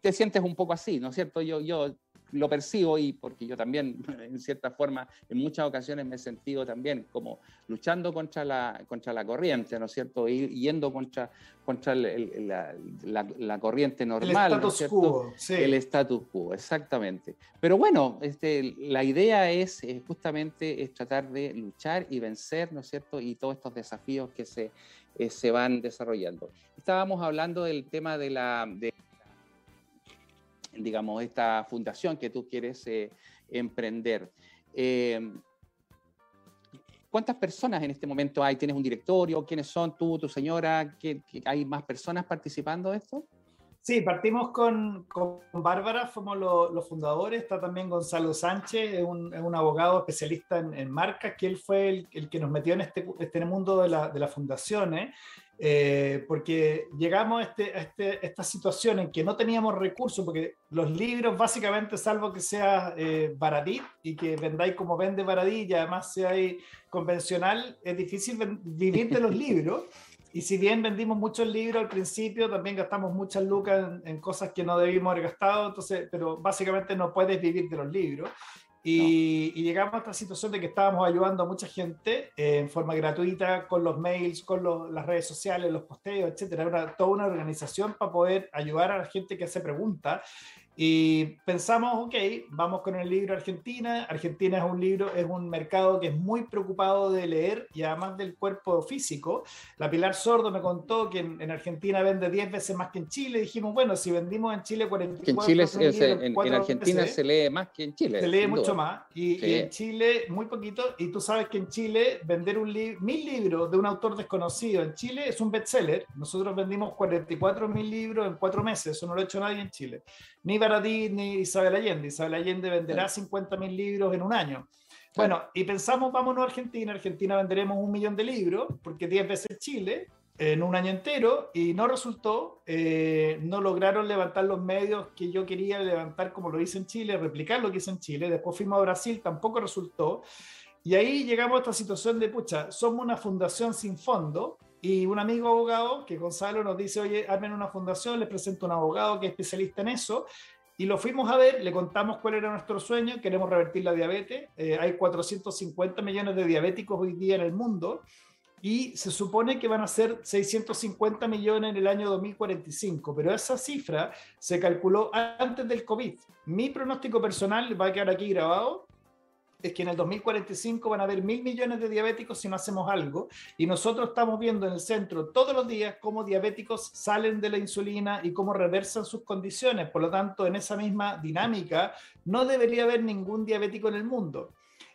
te sientes un poco así, ¿no es cierto? Yo, yo lo percibo y porque yo también, en cierta forma, en muchas ocasiones me he sentido también como luchando contra la, contra la corriente, ¿no es cierto? Y yendo contra, contra la, la, corriente normal. El status quo. Sí. El status quo, exactamente. Pero bueno, este, la idea es, justamente es tratar de luchar y vencer, ¿no es cierto? Y todos estos desafíos que se, eh, se van desarrollando. Estábamos hablando del tema de la... De, digamos, esta fundación que tú quieres eh, emprender. Eh, ¿Cuántas personas en este momento hay? ¿Tienes un directorio? ¿Quiénes son tú, tu señora? ¿Hay más personas participando de esto? Sí, partimos con, con Bárbara, fuimos los fundadores, está también Gonzalo Sánchez, un, un abogado especialista en, en, marcas, que él fue el, el, que nos metió en este, este mundo de, la, de las fundaciones, eh, porque llegamos a, este, a este, esta situación en que no teníamos recursos, porque los libros básicamente, salvo que sea eh, baradí y que vendáis como vende baradí y además seáis convencional, es difícil vivir de los libros. Y si bien vendimos muchos libros al principio, también gastamos muchas lucas en, cosas que no debimos haber gastado, entonces, pero básicamente no puedes vivir de los libros. Y, llegamos a esta situación de que estábamos ayudando a mucha gente eh, en forma gratuita con los mails, con las redes sociales, los posteos, etcétera. Era toda una organización para poder ayudar a la gente que hace preguntas. Y pensamos, ok, vamos con el libro Argentina. Argentina es un libro, es un mercado que es muy preocupado de leer y además del cuerpo físico. La Pilar Sordo me contó que en, Argentina vende 10 veces más que en Chile. Dijimos, bueno, si vendimos en Chile 44 que en Chile en, Argentina se lee más que en Chile. Se lee mucho más. Y, en Chile muy poquito. Y tú sabes que en Chile vender un mil libros de un autor desconocido en Chile es un bestseller. Nosotros vendimos 44 mil libros en cuatro meses. Eso no lo ha hecho nadie en Chile ni para ti ni Isabel Allende. Isabel Allende venderá 50.000 libros en un año. Bueno, y pensamos, vámonos a Argentina. Argentina venderemos un millón de libros, porque 10 veces Chile, en un año entero, y no resultó. Eh, no lograron levantar los medios que yo quería levantar, como lo hice en Chile, replicar lo que hice en Chile. Después fuimos a Brasil, tampoco resultó. Y ahí llegamos a esta situación de, pucha, somos una fundación sin fondo, y un amigo abogado, que Gonzalo nos dice, oye, armen una fundación, les presento un abogado que es especialista en eso. Y lo fuimos a ver, le contamos cuál era nuestro sueño, queremos revertir la diabetes. Eh, hay 450 millones de diabéticos hoy día en el mundo y se supone que van a ser 650 millones en el año 2045, pero esa cifra se calculó antes del COVID. Mi pronóstico personal va a quedar aquí grabado, es que en el 2045 van a haber mil millones de diabéticos si no hacemos algo. Y nosotros estamos viendo en el centro todos los días cómo diabéticos salen de la insulina y cómo reversan sus condiciones. Por lo tanto, en esa misma dinámica, no debería haber ningún diabético en el mundo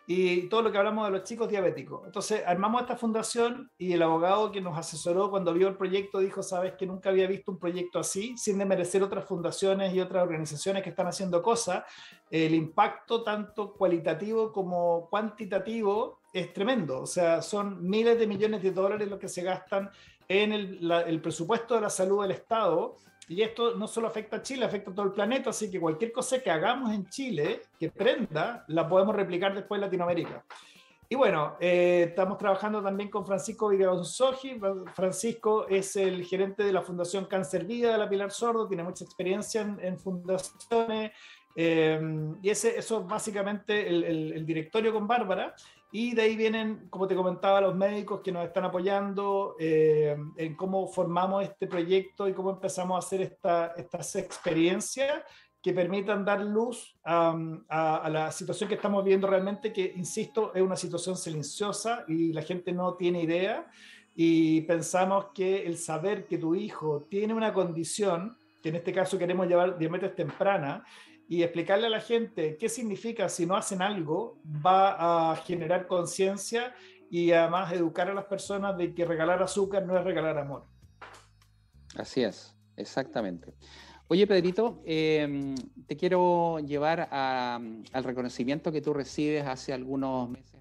y todo lo que hablamos de los chicos diabéticos. Entonces, armamos esta fundación y el abogado que nos asesoró cuando vio el proyecto dijo, sabes que nunca había visto un proyecto así, sin demerecer otras fundaciones y otras organizaciones que están haciendo cosas. El impacto tanto cualitativo como cuantitativo es tremendo. O sea, son miles de millones de dólares los que se gastan en el, el presupuesto de la salud del Estado y esto no solo afecta a Chile, afecta a todo el planeta, así que cualquier cosa que hagamos en Chile, que prenda, la podemos replicar después en Latinoamérica. Y bueno, eh, estamos trabajando también con Francisco Vigasoji. Francisco es el gerente de la Fundación Cáncer Vida de la Pilar Sordo, tiene mucha experiencia en, fundaciones. Eh, y ese, eso es básicamente el, el directorio con Bárbara. Y de ahí vienen, como te comentaba, los médicos que nos están apoyando eh, en cómo formamos este proyecto y cómo empezamos a hacer esta, estas experiencias que permitan dar luz a, la situación que estamos viendo realmente, que, insisto, es una situación silenciosa y la gente no tiene idea. Y pensamos que el saber que tu hijo tiene una condición, que en este caso queremos llevar diabetes temprana, y explicarle a la gente qué significa si no hacen algo, va a generar conciencia y además educar a las personas de que regalar azúcar no es regalar amor. Así es, exactamente. Oye, Pedrito, em, te quiero llevar al reconocimiento que tú recibes hace algunos meses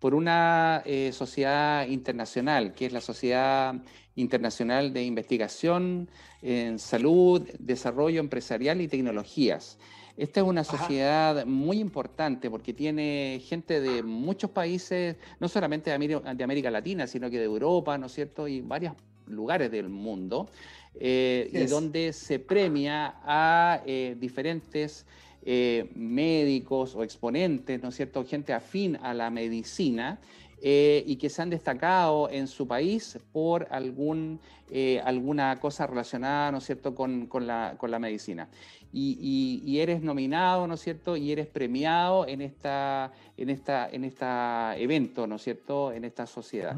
por una eh, sociedad internacional, que es la Sociedad Internacional de Investigación en Salud, Desarrollo Empresarial y Tecnologías. Esta es una sociedad muy importante porque tiene gente de muchos países, no solamente de América, Latina, sino que de Europa, ¿no es cierto? Y varios lugares del mundo, eh, y donde se premia a eh, diferentes eh, médicos o exponentes, ¿no es cierto? Gente afín a la medicina eh, y que se han destacado en su país por algún, eh, alguna cosa relacionada, ¿no es cierto?, con, la, con la, medicina. Y, eres nominado, ¿no es cierto?, y eres premiado en esta, en esta, en esta evento, ¿no es cierto?, en esta sociedad.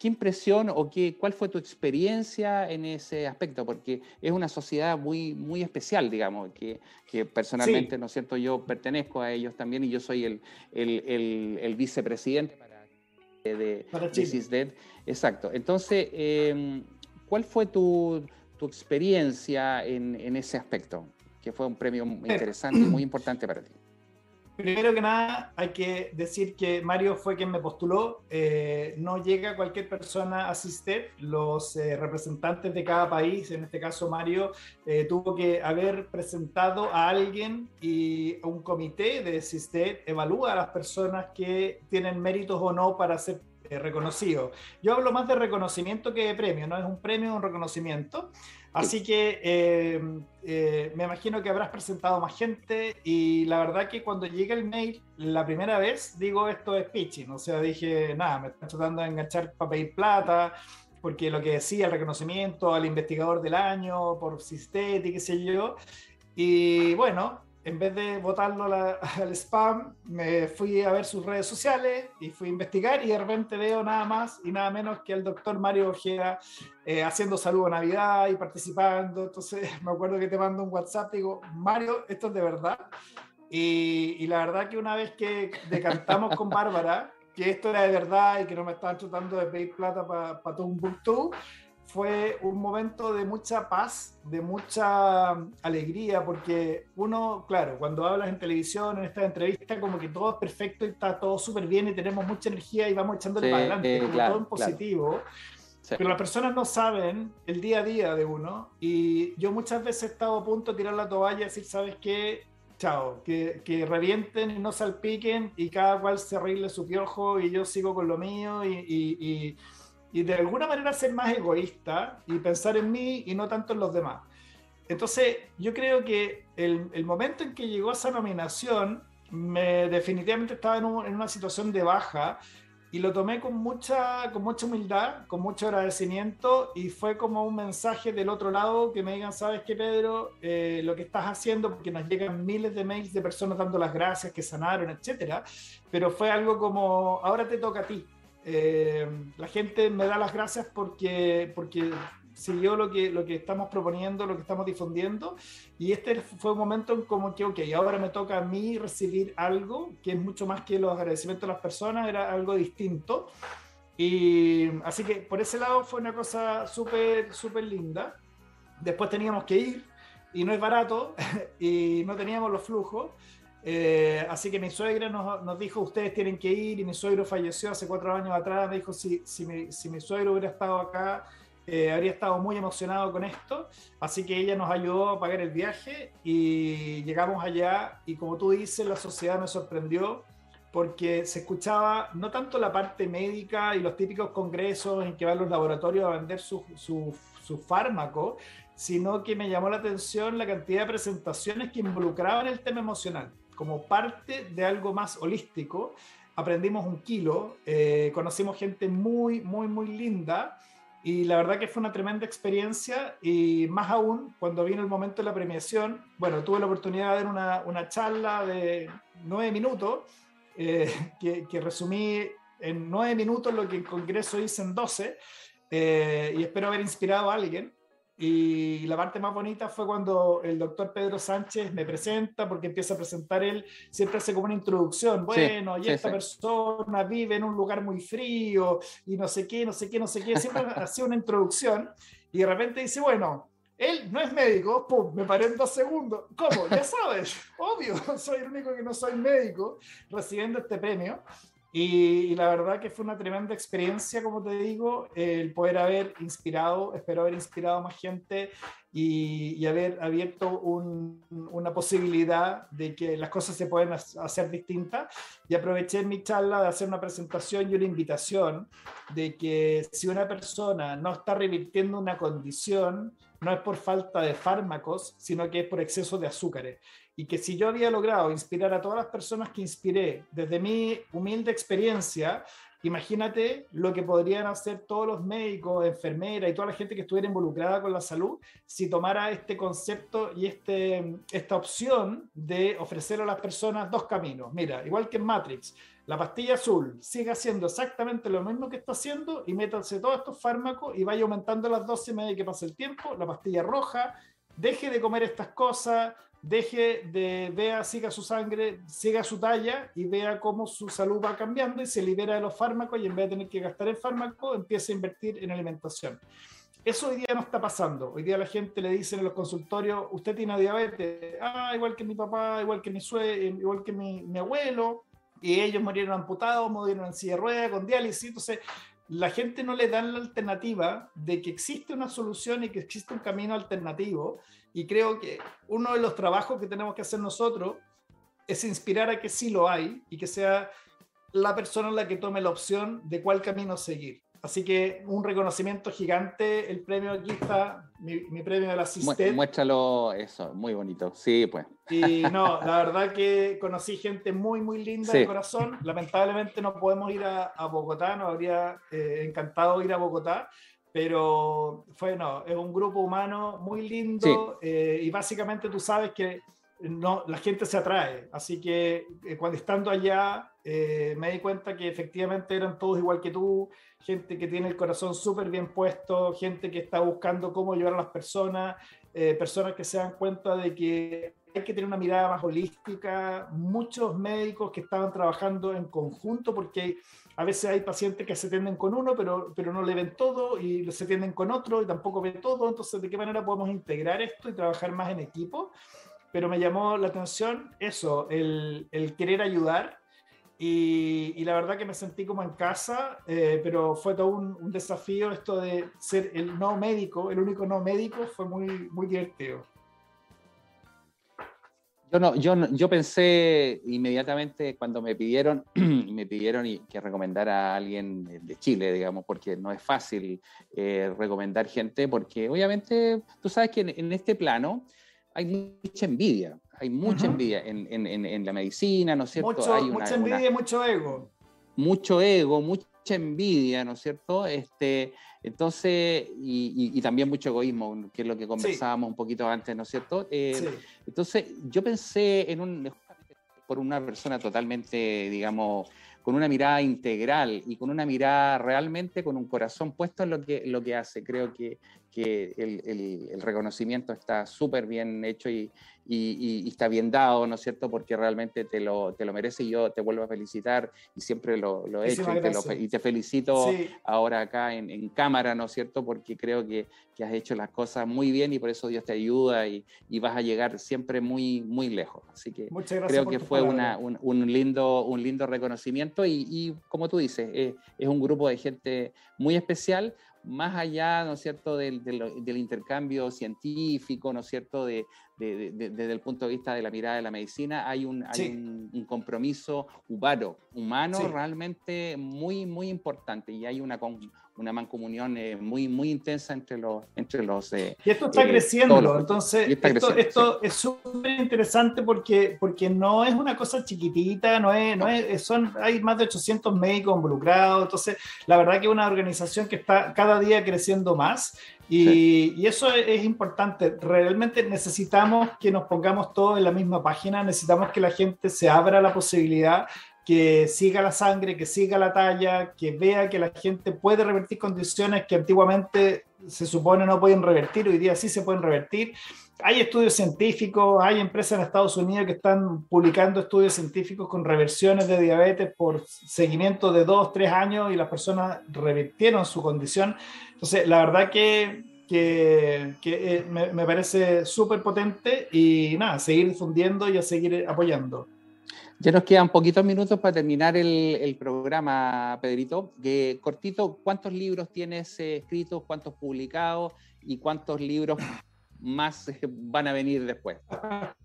¿Qué impresión o qué, cuál fue tu experiencia en ese aspecto? Porque es una sociedad muy, muy especial, digamos, que, que personalmente, ¿no es cierto? Yo pertenezco a ellos también y yo soy el, el, el vicepresidente de, de Exacto. Entonces, em, ¿cuál fue tu, tu experiencia en, en, ese aspecto? Que fue un premio interesante y muy importante para ti. Primero que nada, hay que decir que Mario fue quien me postuló. Eh, no llega cualquier persona a asistir. Los eh, representantes de cada país, en este caso Mario, eh, tuvo que haber presentado a alguien y un comité de SISTED evalúa a las personas que tienen méritos o no para ser reconocidos. Yo hablo más de reconocimiento que de premio, no es un premio, es un reconocimiento. Así que eh, eh, me imagino que habrás presentado más gente y la verdad que cuando llega el mail la primera vez digo esto es pitching, o sea, dije, nada, me están tratando de enganchar para pedir plata, porque lo que decía el reconocimiento al investigador del año por Sistet y qué sé yo, Y bueno, en vez de botarlo al spam, me fui a ver sus redes sociales y fui a investigar y de repente veo nada más y nada menos que al doctor Mario Ojeda eh, haciendo saludo a Navidad y participando. Entonces me acuerdo que te mando un WhatsApp y digo, Mario, esto es de verdad. Y, y la verdad que una vez que decantamos con Bárbara, que esto era de verdad y que no me estaban tratando de pedir plata para pa todo un book fue un momento de mucha paz, de mucha alegría, porque uno, claro, cuando hablas en televisión, en esta entrevista, como que todo es perfecto y está todo súper bien y tenemos mucha energía y vamos echándole para adelante, como todo en positivo. Pero las personas no saben el día a día de uno y yo muchas veces he estado a punto de tirar la toalla y decir, ¿sabes qué? Chao, que, que revienten y no salpiquen y cada cual se arregle su piojo y yo sigo con lo mío y, y y de alguna manera ser más egoísta y pensar en mí y no tanto en los demás. Entonces, yo creo que el, momento en que llegó esa nominación, me definitivamente estaba en, en, una situación de baja y lo tomé con mucha, con mucha humildad, con mucho agradecimiento y fue como un mensaje del otro lado que me digan, sabes qué Pedro, eh, lo que estás haciendo, porque nos llegan miles de mails de personas dando las gracias, que sanaron, etcétera, pero fue algo como, ahora te toca a ti, eh, la gente me da las gracias porque, porque siguió lo que, lo que estamos proponiendo, lo que estamos difundiendo. Y este fue un momento en como que, ok, ahora me toca a mí recibir algo que es mucho más que los agradecimientos de las personas, era algo distinto. Y así que por ese lado fue una cosa súper, súper linda. Después teníamos que ir y no es barato y no teníamos los flujos. Eh, así que mi suegra nos, nos, dijo, ustedes tienen que ir, y mi suegro falleció hace cuatro años atrás, me dijo, si, si, mi, si mi suegro hubiera estado acá, eh, habría estado muy emocionado con esto, así que ella nos ayudó a pagar el viaje y llegamos allá. Y como tú dices, la sociedad me sorprendió porque se escuchaba no tanto la parte médica y los típicos congresos en que van los laboratorios a vender su, su, su fármaco, sino que me llamó la atención la cantidad de presentaciones que involucraban el tema emocional como parte de algo más holístico. Aprendimos un kilo, eh, conocimos gente muy, muy, muy linda y la verdad que fue una tremenda experiencia y más aún cuando vino el momento de la premiación, bueno, tuve la oportunidad de dar una, una charla de nueve minutos eh, que, que, resumí en nueve minutos lo que el Congreso hizo en doce eh, y espero haber inspirado a alguien. Y la parte más bonita fue cuando el doctor Pedro Sánchez me presenta, porque empieza a presentar él, siempre hace como una introducción. Bueno, y esta persona vive en un lugar muy frío y no sé qué, no sé qué, no sé qué. Siempre hacía una introducción y de repente dice, bueno, él no es médico, pum, me paré en dos segundos. ¿Cómo? Ya sabes, obvio, soy el único que no soy médico recibiendo este premio. Y, la verdad que fue una tremenda experiencia, como te digo, el poder haber inspirado, espero haber inspirado a más gente y, y haber abierto un, una posibilidad de que las cosas se pueden hacer distintas. Y aproveché mi charla de hacer una presentación y una invitación de que si una persona no está revirtiendo una condición, no es por falta de fármacos, sino que es por exceso de azúcares y que si yo había logrado inspirar a todas las personas que inspiré desde mi humilde experiencia, imagínate lo que podrían hacer todos los médicos, enfermeras y toda la gente que estuviera involucrada con la salud si tomara este concepto y este, esta opción de ofrecer a las personas dos caminos. Mira, igual que en Matrix, la pastilla azul sigue haciendo exactamente lo mismo que está haciendo y métanse todos estos fármacos y vaya aumentando las dosis a medida que pasa el tiempo. La pastilla roja, deje de comer estas cosas, deje de, vea, siga su sangre, siga su talla y vea cómo su salud va cambiando y se libera de los fármacos y en vez de tener que gastar el fármaco, empieza a invertir en alimentación. Eso hoy día no está pasando. Hoy día la gente le dice en los consultorios, usted tiene diabetes, ah, igual que mi papá, igual que mi suegro, igual que mi, mi abuelo, y ellos murieron amputados, murieron en silla de ruedas, con diálisis. Entonces, la gente no le dan la alternativa de que existe una solución y que existe un camino alternativo. Y creo que uno de los trabajos que tenemos que hacer nosotros es inspirar a que sí lo hay y que sea la persona la que tome la opción de cuál camino seguir. Así que un reconocimiento gigante, el premio aquí está, mi, mi premio del asistente. Muéstralo, eso, muy bonito, sí, pues. Y no, la verdad que conocí gente muy, muy linda sí. de corazón. Lamentablemente no podemos ir a, a Bogotá, nos habría eh, encantado ir a Bogotá, pero fue, no, es un grupo humano muy lindo eh, y básicamente tú sabes que no, la gente se atrae. Así que eh, cuando estando allá eh, me di cuenta que efectivamente eran todos igual que tú, gente que tiene el corazón súper bien puesto, gente que está buscando cómo ayudar a las personas, eh, personas que se dan cuenta de que hay que tener una mirada más holística, muchos médicos que estaban trabajando en conjunto porque a veces hay pacientes que se atienden con uno, pero, pero no le ven todo y se atienden con otro y tampoco ven todo. Entonces, ¿de qué manera podemos integrar esto y trabajar más en equipo? pero me llamó la atención eso, el querer ayudar. Y, y, la verdad que me sentí como en casa, eh, pero fue todo un, un, desafío esto de ser el no médico, el único no médico, fue muy, muy divertido. Yo, no, yo, yo pensé inmediatamente cuando me pidieron, me pidieron que recomendara a alguien de Chile, digamos, porque no es fácil eh, recomendar gente, porque obviamente tú sabes que en, en este plano hay mucha envidia, hay mucha envidia en, en, en, la medicina, ¿no es cierto? Mucho, hay mucha envidia y mucho ego. Mucho ego, mucha envidia, ¿no es cierto? Este, entonces, y, y, también mucho egoísmo, que es lo que conversábamos sí. un poquito antes, ¿no es cierto? Eh, sí. Entonces, yo pensé en un, por una persona totalmente, digamos, con una mirada integral y con una mirada realmente con un corazón puesto en lo que, lo que hace. Creo que, que el, el, el reconocimiento está súper bien hecho y, y, y, está bien dado, ¿no es cierto? Porque realmente te lo, te lo merece y yo te vuelvo a felicitar y siempre lo, lo he hecho y te, lo, y te, felicito sí. ahora acá en, en, cámara, ¿no es cierto? Porque creo que, que, has hecho las cosas muy bien y por eso Dios te ayuda y, y vas a llegar siempre muy, muy lejos. Así que creo que fue una, un, un, lindo, un lindo reconocimiento y, y como tú dices, es, es un grupo de gente muy especial, más allá, ¿no es cierto?, del, del, del, intercambio científico, ¿no es cierto?, de, de, desde el punto de vista de la mirada de la medicina, hay un, sí. hay un, un compromiso humano, humano sí. realmente muy, muy importante y hay una, una mancomunión eh, muy, muy intensa entre los... Entre los eh, y esto está eh, creciendo, los, entonces está esto, creciendo, esto sí. es súper interesante porque, porque no es una cosa chiquitita, no es, no es, son, hay más de 800 médicos involucrados, entonces la verdad que es una organización que está cada día creciendo más y, sí. y, eso es, importante. Realmente necesitamos que nos pongamos todos en la misma página, necesitamos que la gente se abra la posibilidad, que siga la sangre, que siga la talla, que vea que la gente puede revertir condiciones que antiguamente se supone no pueden revertir, hoy día sí se pueden revertir. Hay estudios científicos, hay empresas en Estados Unidos que están publicando estudios científicos con reversiones de diabetes por seguimiento de dos, tres años y las personas revirtieron su condición. Entonces, la verdad que, eh, me, me, parece súper potente y nada, seguir difundiendo y a seguir apoyando. Ya nos quedan poquitos minutos para terminar el, programa, Pedrito. Que, cortito, ¿cuántos libros tienes eh, escritos, cuántos publicados y cuántos libros más van a venir después?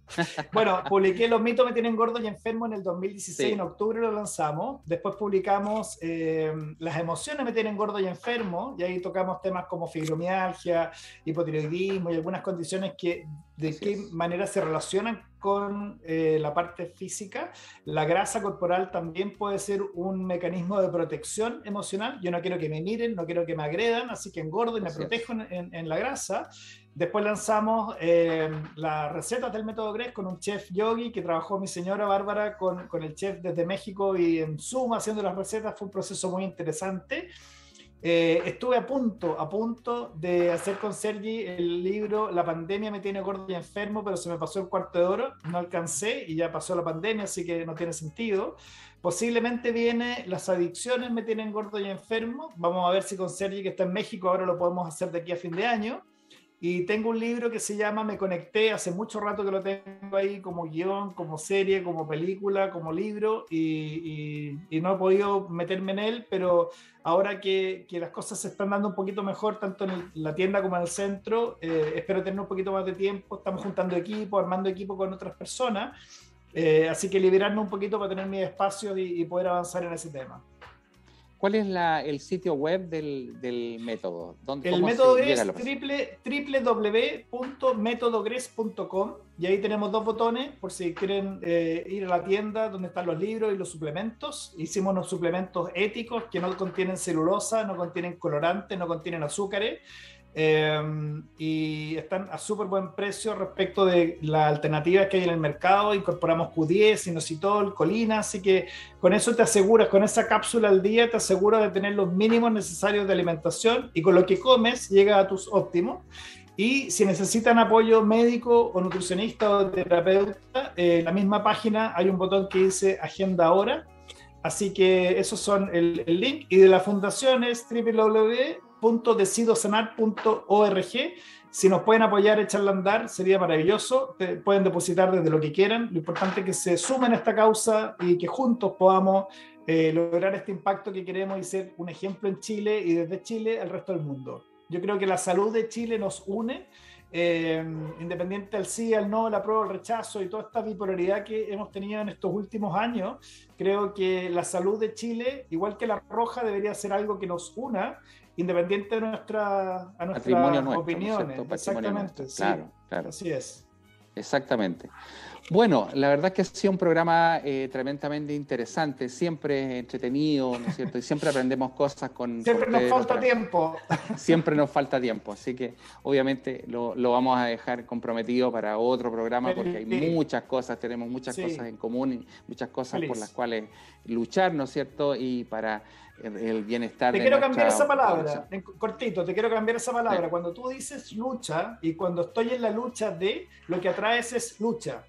bueno, publiqué Los mitos me tienen gordo y enfermo en el 2016, sí. en octubre lo lanzamos. Después publicamos eh, Las emociones me tienen gordo y enfermo, y ahí tocamos temas como fibromialgia, hipotiroidismo y algunas condiciones que de qué manera se relacionan con eh, la parte física. La grasa corporal también puede ser un mecanismo de protección emocional. Yo no quiero que me miren, no quiero que me agredan, así que engordo y me así protejo en, en, la grasa. Después lanzamos eh, las recetas del método GRES con un chef yogi que trabajó mi señora Bárbara con, con el chef desde México y en Zoom haciendo las recetas. Fue un proceso muy interesante. Eh, estuve a punto, a punto de hacer con Sergi el libro La pandemia me tiene gordo y enfermo, pero se me pasó el cuarto de oro, no alcancé y ya pasó la pandemia, así que no tiene sentido. Posiblemente viene Las adicciones me tienen gordo y enfermo. Vamos a ver si con Sergi, que está en México, ahora lo podemos hacer de aquí a fin de año. Y tengo un libro que se llama Me Conecté, hace mucho rato que lo tengo ahí como guion, como serie, como película, como libro, y, y, y no he podido meterme en él, pero ahora que, que, las cosas se están dando un poquito mejor, tanto en la tienda como en el centro, eh, espero tener un poquito más de tiempo, estamos juntando equipo, armando equipo con otras personas, eh, así que liberarnos un poquito para tener mis espacios y, y poder avanzar en ese tema. ¿Cuál es la, el sitio web del, del método? el método es www.metodogres.com y ahí tenemos dos botones por si quieren eh, ir a la tienda donde están los libros y los suplementos. Hicimos unos suplementos éticos que no contienen celulosa, no contienen colorantes, no contienen azúcares Em, y están a súper buen precio respecto de las alternativas que hay en el mercado. Incorporamos Q10, inositol, colina, así que con eso te aseguras, con esa cápsula al día, te aseguras de tener los mínimos necesarios de alimentación y con lo que comes llega a tus óptimos. Y si necesitan apoyo médico o nutricionista o terapeuta, eh, en la misma página hay un botón que dice Agenda Ahora. Así que esos son el, el link. Y de la fundación es www www.decidosanar.org. Si nos pueden apoyar, echarla a andar, sería maravilloso. pueden depositar desde lo que quieran. Lo importante es que se sumen a esta causa y que juntos podamos eh, lograr este impacto que queremos y ser un ejemplo en Chile y desde Chile al resto del mundo. Yo creo que la salud de Chile nos une, eh, independiente del sí, al no, la prueba, el rechazo y toda esta bipolaridad que hemos tenido en estos últimos años. Creo que la salud de Chile, igual que la roja, debería ser algo que nos una independiente de nuestra, a nuestras opiniones. Exactamente, Claro, claro. Así es. Exactamente. Bueno, la verdad es que ha sido un programa eh, tremendamente interesante, siempre entretenido, ¿no es cierto? Y siempre aprendemos cosas con... Siempre nos falta tiempo. Siempre nos falta tiempo, así que obviamente lo, vamos a dejar comprometido para otro programa porque hay muchas cosas, tenemos muchas cosas en común y muchas cosas por las cuales luchar, ¿no es cierto? Y para el bienestar. Te quiero cambiar esa palabra, cortito, te quiero cambiar esa palabra. Cuando tú dices lucha y cuando estoy en la lucha de, lo que atraes es lucha.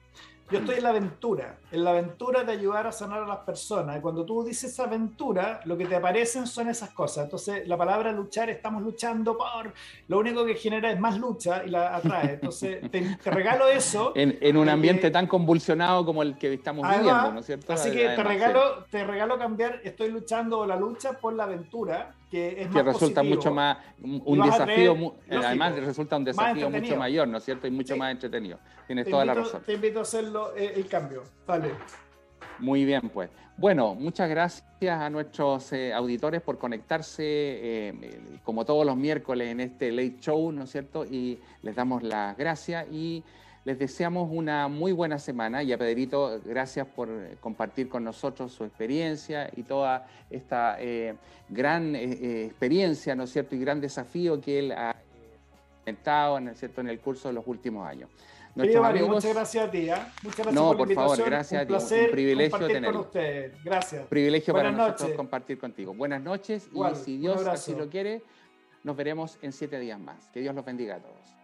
Yo estoy en la aventura, en la aventura de ayudar a sanar a las personas. Y cuando tú dices aventura, lo que te aparecen son esas cosas. Entonces, la palabra luchar, estamos luchando por, lo único que genera es más lucha y la atrae. Entonces, te, regalo eso. En, un ambiente tan convulsionado como el que estamos viviendo, ¿no es cierto? Así que te regalo, te regalo cambiar, estoy luchando la lucha por la aventura que es resulta mucho más un desafío, además resulta un desafío mucho mayor, ¿no es cierto? Y mucho más entretenido. Tienes toda la razón. Te invito a hacerlo eh, el cambio. Dale. Muy bien, pues. Bueno, muchas gracias a nuestros eh, auditores por conectarse eh, como todos los miércoles en este Late Show, ¿no es cierto? Y les damos las gracias y les deseamos una muy buena semana y a Pedrito, gracias por compartir con nosotros su experiencia y toda esta eh, gran eh, eh, experiencia, ¿no es cierto? Y gran desafío que él ha enfrentado, ¿no es cierto?, en el curso de los últimos años. Mario, muchas gracias a ti. Muchas gracias no, por, por favor, gracias un a ti. Un privilegio tenerlo. Con usted. Gracias. Privilegio para nosotros compartir contigo. Buenas noches y si Dios así lo quiere, nos veremos en siete días más. Que Dios los bendiga a todos.